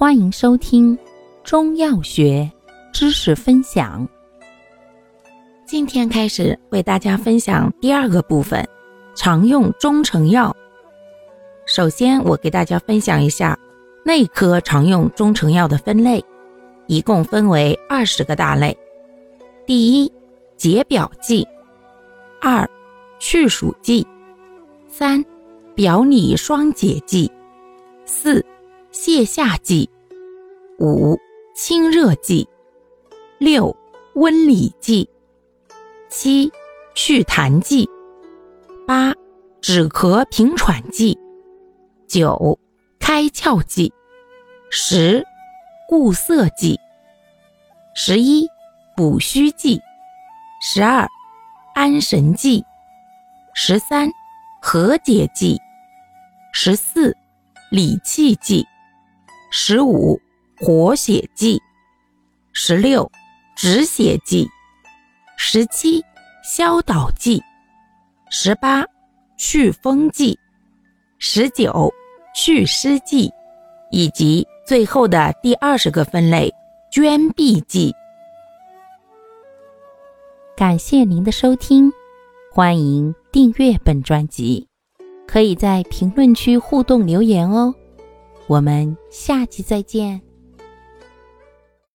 欢迎收听中药学知识分享。今天开始为大家分享第二个部分，常用中成药。首先，我给大家分享一下内科常用中成药的分类，一共分为二十个大类。第一，解表剂；二，去暑剂；三，表里双解剂；四，泻下剂；五，清热剂；六，温里剂。七、祛痰剂；八、止咳平喘剂；九、开窍剂；十、固涩剂；十一、补虚剂；十二、安神剂；十三、和解剂；十四、理气剂；十五、活血剂；十六、止血剂。十七，消导剂；十八，祛风剂；十九，祛湿剂，以及最后的第二十个分类——捐闭剂。感谢您的收听，欢迎订阅本专辑，可以在评论区互动留言哦。我们下期再见。